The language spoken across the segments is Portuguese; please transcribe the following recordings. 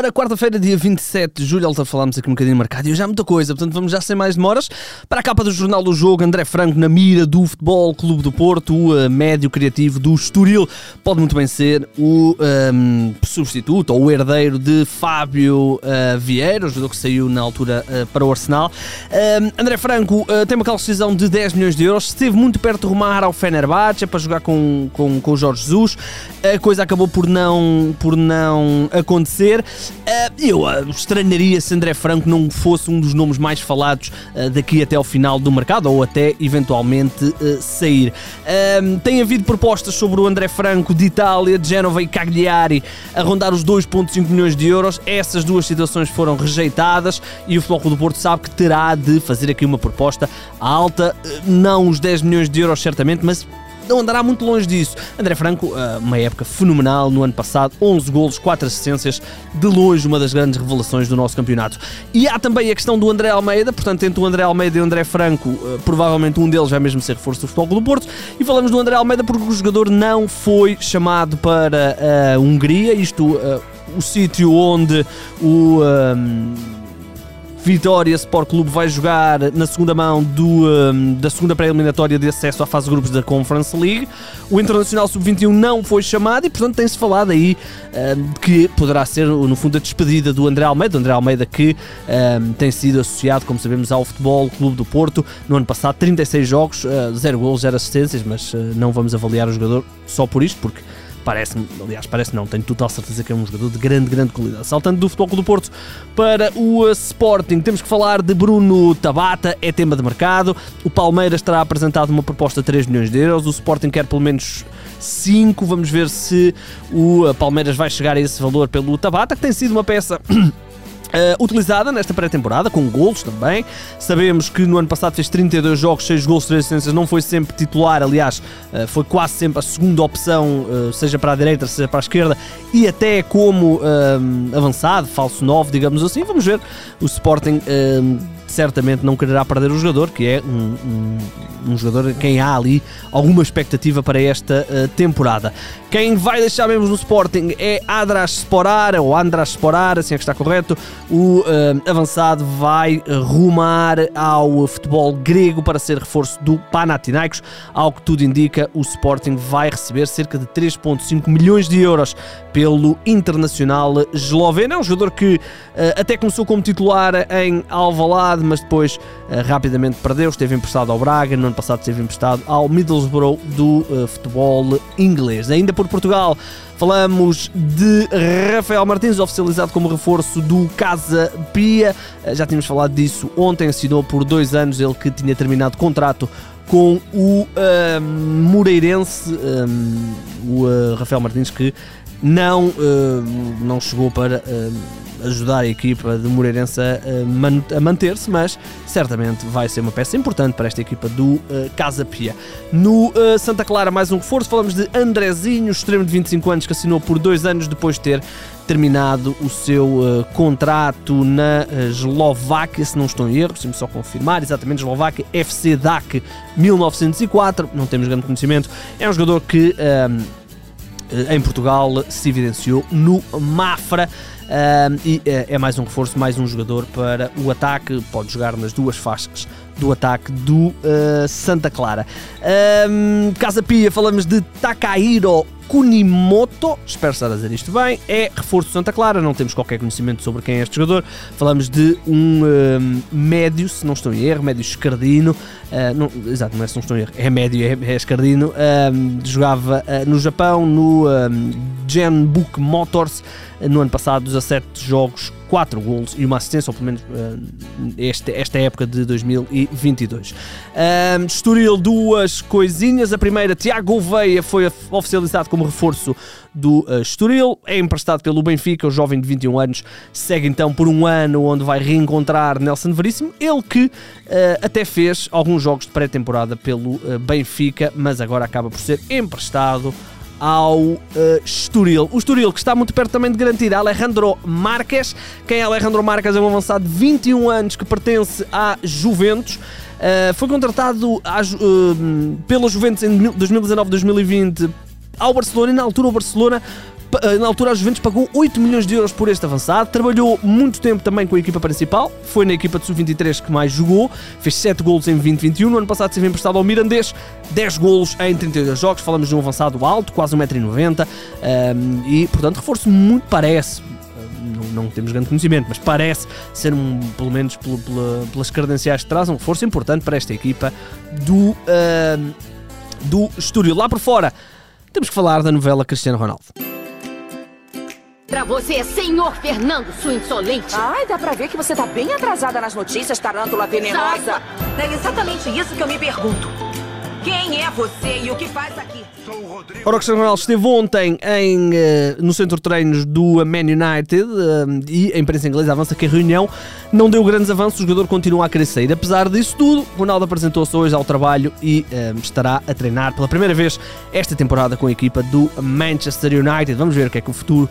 Ora, quarta-feira, dia 27 de julho, alta falámos aqui um bocadinho marcado e hoje há muita coisa, portanto vamos já sem mais demoras. Para a capa do Jornal do Jogo, André Franco na mira do Futebol Clube do Porto, o uh, médio criativo do Estoril, pode muito bem ser o um, substituto ou o herdeiro de Fábio uh, Vieira, o jogador que saiu na altura uh, para o Arsenal. André Franco tem uma decisão de 10 milhões de euros, esteve muito perto de rumar ao Fenerbahçe para jogar com, com, com o Jorge Jesus, a coisa acabou por não, por não acontecer. Uh, eu uh, estranharia se André Franco não fosse um dos nomes mais falados uh, daqui até ao final do mercado ou até eventualmente sair. tem havido propostas sobre o André Franco de Itália, de Génova e Cagliari a rondar os 2,5 milhões de euros. Essas duas situações foram rejeitadas e o Futebol do Porto sabe que terá de fazer aqui uma proposta alta, não os 10 milhões de euros certamente, mas não andará muito longe disso. André Franco, ah, uma época fenomenal no ano passado, 11 golos, 4 assistências, de longe uma das grandes revelações do nosso campeonato. E há também a questão do André Almeida, portanto, entre o André Almeida e o André Franco, ah, provavelmente um deles vai mesmo ser reforço do Futebol do Porto. E falamos do André Almeida porque o jogador não foi chamado para a Hungria, isto, o sítio onde o. Vitória Sport Clube vai jogar na segunda mão do, um, da segunda pré-eliminatória de acesso à fase de grupos da Conference League. O Internacional Sub-21 não foi chamado e, portanto, tem-se falado aí um, que poderá ser, no fundo, a despedida do André Almeida. André Almeida que um, tem sido associado, como sabemos, ao Futebol Clube do Porto. No ano passado, 36 jogos, uh, 0 gols, 0 assistências, mas uh, não vamos avaliar o jogador só por isto, porque parece-me, aliás, parece não, tenho total certeza que é um jogador de grande, grande qualidade. Saltando do Futebol do Porto para o uh, Sporting, temos que falar de Bruno Tabata, é tema de mercado. O Palmeiras terá apresentado uma proposta de 3 milhões de euros, o Sporting quer pelo menos 5. Vamos ver se o uh, Palmeiras vai chegar a esse valor pelo Tabata, que tem sido uma peça Uh, utilizada nesta pré-temporada, com golos também. Sabemos que no ano passado fez 32 jogos, 6 golos, 3 assistências, não foi sempre titular, aliás, uh, foi quase sempre a segunda opção, uh, seja para a direita, seja para a esquerda, e até como avançado, falso 9, digamos assim. Vamos ver o Sporting certamente não quererá perder o jogador, que é um, um, um jogador quem há ali alguma expectativa para esta uh, temporada. Quem vai deixar mesmo no Sporting é Adras Sporar, ou Andras Sporar, assim é que está correto. O uh, avançado vai rumar ao futebol grego para ser reforço do Panathinaikos. Ao que tudo indica, o Sporting vai receber cerca de 3,5 milhões de euros pelo Internacional esloveno. É um jogador que uh, até começou como titular em Alvalade, mas depois uh, rapidamente perdeu. Esteve emprestado ao Braga, no ano passado esteve emprestado ao Middlesbrough do uh, futebol inglês. Ainda por Portugal, falamos de Rafael Martins, oficializado como reforço do Casa Pia. já tínhamos falado disso ontem, assinou por dois anos, ele que tinha terminado contrato com o Moreirense, um, o Rafael Martins, que não, uh, não chegou para uh, ajudar a equipa de Moreirense a, man a manter-se, mas certamente vai ser uma peça importante para esta equipa do uh, Casa Pia. No Santa Clara, mais um reforço, falamos de Andrezinho, extremo de 25 anos, que assinou por dois anos depois de ter terminado o seu contrato na Eslováquia, se não estou em erro, preciso só confirmar, exatamente, Eslováquia, FC DAC 1904, não temos grande conhecimento, é um jogador que eh, em Portugal se evidenciou no Mafra. Uh, e uh, é mais um reforço, mais um jogador para o ataque. Pode jogar nas duas faixas do ataque do uh, Santa Clara. Casa Pia, falamos de Takahiro Kunimoto, espero estar a dizer isto bem, é reforço de Santa Clara, não temos qualquer conhecimento sobre quem é este jogador. Falamos de um, um médio, se não estou em erro, médio escardino, uh, não, exato, não é se não estou em erro, é médio, é, é escardino, um, jogava uh, no Japão, no um, Genbook Motors, uh, no ano passado, 17 jogos, 4 gols e uma assistência, ou pelo menos uh, este, esta época de 2022. Um, Estoril, duas coisinhas. A primeira, Tiago Gouveia foi oficializado como reforço do uh, Estoril, é emprestado pelo Benfica, o jovem de 21 anos segue então por um ano onde vai reencontrar Nelson Veríssimo, ele que uh, até fez alguns jogos de pré-temporada pelo uh, Benfica, mas agora acaba por ser emprestado ao uh, Estoril. O Estoril que está muito perto também de garantir Alejandro Marques. Quem é Alejandro Marques é um avançado de 21 anos que pertence à Juventus. Uh, foi contratado à, uh, pela Juventus em 2019-2020 ao Barcelona e na altura o Barcelona na altura a Juventus pagou 8 milhões de euros por este avançado, trabalhou muito tempo também com a equipa principal, foi na equipa de sub-23 que mais jogou, fez 7 golos em 2021, no ano passado esteve emprestado ao Mirandês, 10 golos em 32 jogos, falamos de um avançado alto, quase 1,90m, um, e portanto reforço muito parece, não, não, temos grande conhecimento, mas parece ser, um, pelo menos pelas credenciais que traz, um reforço importante para esta equipa do, uh, do Estúdio. Lá por fora, temos que falar da novela Cristiano Ronaldo. Pra você, senhor Fernando, sua insolente. Ai, dá pra ver que você tá bem atrasada nas notícias, tarântula venenosa. É exatamente isso que eu me pergunto. Quem é você e o que faz aqui? Ora, o Cristiano Ronaldo esteve ontem em, uh, no centro de treinos do Man United uh, e a imprensa inglesa avança que a reunião não deu grandes avanços, o jogador continua a querer sair. Apesar disso tudo, Ronaldo apresentou-se hoje ao trabalho e uh, estará a treinar pela primeira vez esta temporada com a equipa do Manchester United. Vamos ver o que é que o futuro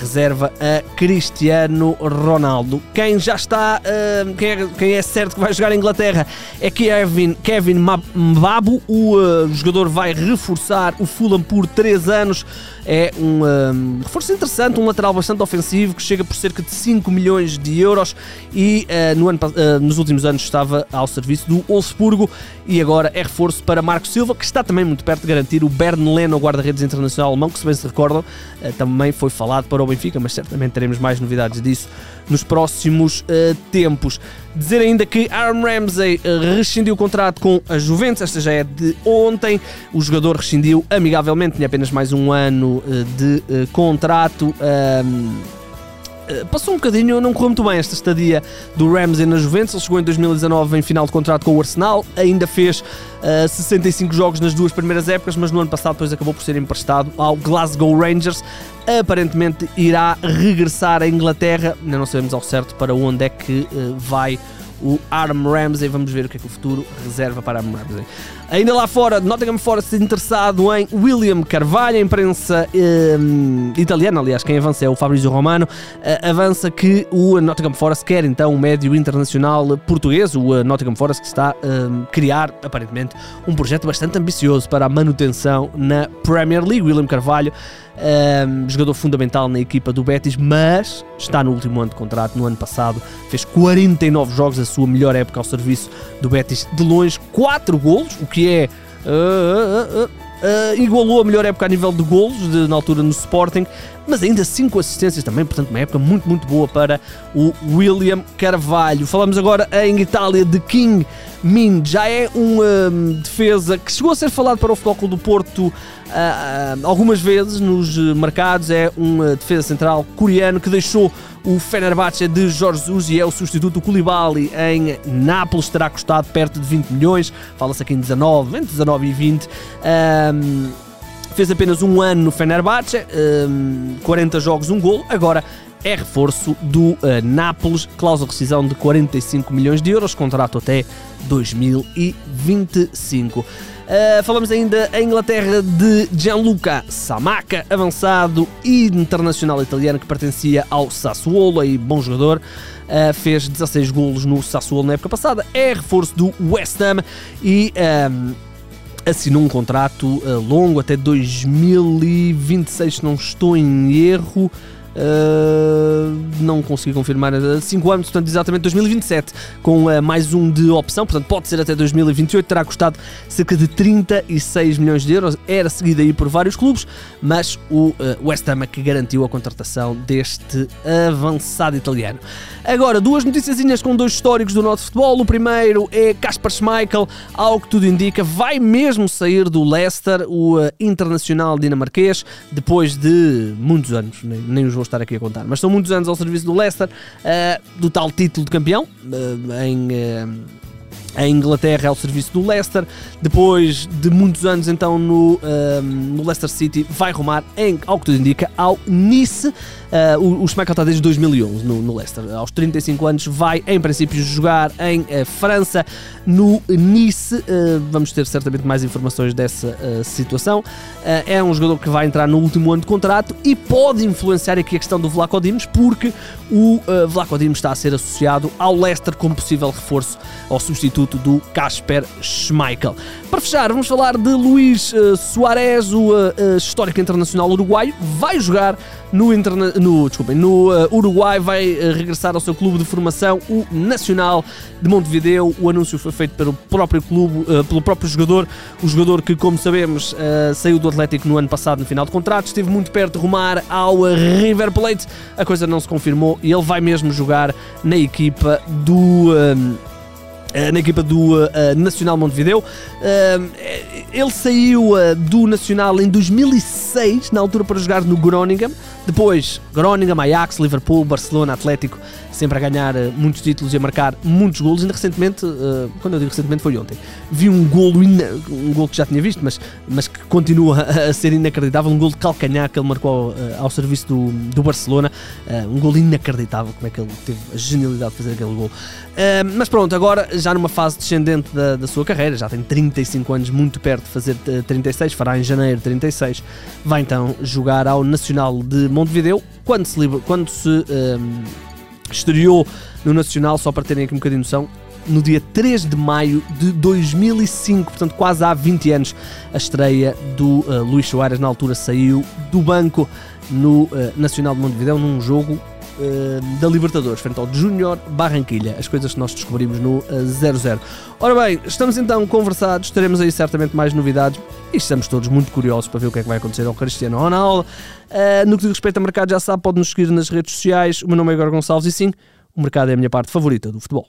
reserva a Cristiano Ronaldo. Quem já está, uh, quem, é, quem, é, certo que vai jogar a Inglaterra é Kevin, Kevin Mbabu. O uh, jogador vai reforçar o Fulham por 3 anos. É um, um reforço interessante, um lateral bastante ofensivo que chega por cerca de 5 milhões de euros e uh, no ano, nos últimos anos estava ao serviço do Wolfsburgo e agora é reforço para Marco Silva, que está também muito perto de garantir o Bern Leno, guarda-redes internacional alemão, que se bem se recordam, também foi falado para o Benfica, mas certamente teremos mais novidades disso nos próximos uh, tempos. Dizer ainda que Aaron Ramsey uh, rescindiu o contrato com a Juventus, esta já é de ontem. O jogador rescindiu amigavelmente, tinha apenas mais um ano uh, de contrato. Eh, passou um bocadinho, não correu muito bem esta estadia do Ramsey na Juventus. Ele chegou em 2019 em final de contrato com o Arsenal, ainda fez uh, eh, 65 jogos nas duas primeiras épocas, mas no ano passado depois acabou por ser emprestado ao Glasgow Rangers. Aparentemente irá regressar à Inglaterra, ainda não sabemos ao certo para onde é que uh, vai o Arm Ramsey. Vamos ver o que é que o futuro reserva para Arm Ramsey. Ainda lá fora, Nottingham Forest interessado em William Carvalho, a imprensa um, italiana, aliás, quem avança é o Fabrizio Romano, uh, avança que o Nottingham Forest quer então um médio internacional português, o uh, Nottingham Forest que está a uh, criar, aparentemente, um projeto bastante ambicioso para a manutenção na Premier League. William Carvalho um, jogador fundamental na equipa do Betis, mas está no último ano de contrato. No ano passado fez 49 jogos, a sua melhor época ao serviço do Betis, de longe, 4 golos, o que é. Uh, uh, igualou a melhor época a nível de golos, de, na altura no Sporting, mas ainda 5 assistências também, portanto, uma época muito, muito boa para o William Carvalho. Falamos agora em Itália de King Min, já é um defesa que chegou a ser falado para o Futebol do Porto uh, uh, algumas vezes nos mercados, é um uh, defesa central coreano que deixou o Fenerbahçe de Jorge Jesus e é o substituto do Koulibaly em Nápoles, terá custado perto de 20 milhões, fala-se aqui em 19, entre 19 e 20. Um, fez apenas um ano no Fenerbahçe, um, 40 jogos, um gol, agora é reforço do uh, Nápoles, cláusula de rescisão de 45 milhões de euros, contrato até 2025. Uh, falamos ainda em Inglaterra de Gianluca Samaca, avançado e internacional italiano que pertencia ao Sassuolo, e bom jogador. Uh, fez 16 golos no Sassuolo na época passada, é reforço do West Ham e um, assinou um contrato uh, longo até 2026, se não estou em erro. Uh, não consegui confirmar 5 anos, portanto, exatamente 2027, com uh, mais um de opção, portanto, pode ser até 2028. Terá custado cerca de 36 milhões de euros. Era seguido aí por vários clubes, mas o uh, West Ham é que garantiu a contratação deste avançado italiano. Agora, duas noticiazinhas com dois históricos do nosso futebol. O primeiro é Kasper Schmeichel, ao que tudo indica, vai mesmo sair do Leicester, o internacional dinamarquês, depois de muitos anos, nem, nem os vou estar aqui a contar, mas são muitos anos ao serviço do Leicester, uh, do tal título de campeão, uh, em. Uh, em Inglaterra ao serviço do Leicester, depois de muitos anos então no, no Leicester City, vai rumar, em, ao que tudo indica, ao Nice. Uh, o, o Schmeichel está desde 2011 no, no Leicester. Aos 35 anos vai, em princípio, jogar em uh, França, no Nice. Uh, vamos ter certamente mais informações dessa situação. é um jogador que vai entrar no último ano de contrato e pode influenciar aqui a questão do Vlaco Dimos, porque o uh, Vlaco está a ser associado ao Leicester como possível reforço ao substituto do Casper Schmeichel. Para fechar, vamos falar de Luís Soares, o histórico internacional uruguaio, vai jogar no, interna no, desculpem, no uh, Uruguai, vai uh, regressar ao seu clube de formação, o Nacional de Montevideo. O anúncio foi feito pelo próprio clube, uh, pelo próprio jogador, o jogador que, como sabemos, saiu do Atlético no ano passado no final de contrato, esteve muito perto de rumar ao River Plate. A coisa não se confirmou e ele vai mesmo jogar na equipa do. na equipa do uh, Nacional Montevideo. Uh, ele saiu uh, do Nacional em 2006, na altura para jogar no Groningen. Depois, Groningen, Ajax, Liverpool, Barcelona, Atlético, sempre a ganhar uh, muitos títulos e a marcar muitos golos. Ainda recentemente, uh, quando eu digo recentemente, foi ontem, vi um golo, um golo que já tinha visto, mas, mas que continua a ser inacreditável. Um golo de calcanhar que ele marcou uh, ao serviço do, do Barcelona. um golo inacreditável. Como é que ele teve a genialidade de fazer aquele golo. mas pronto, agora já numa fase descendente da, da sua carreira, já tem 35 anos, muito perto de fazer 36, fará em janeiro 36. Vai então jogar ao Nacional de Montevideo, quando se, quando se um, estreou no Nacional, só para terem aqui um bocadinho de noção, no dia 3 de maio de 2005, portanto quase há 20 anos, a estreia do uh, Luís Soares, na altura saiu do banco no uh, Nacional de Montevideo num jogo uh, da Libertadores, frente ao Júnior Barranquilha, as coisas que nós descobrimos no 0-0. Ora bem, estamos então conversados, teremos aí certamente mais novidades e estamos todos muito curiosos para ver o que é que vai acontecer ao Cristiano Ronaldo. Uh, no que diz respeito ao mercado, já sabe, pode nos seguir nas redes sociais. O meu nome é Igor Gonçalves e sim, o mercado é a minha parte favorita do futebol.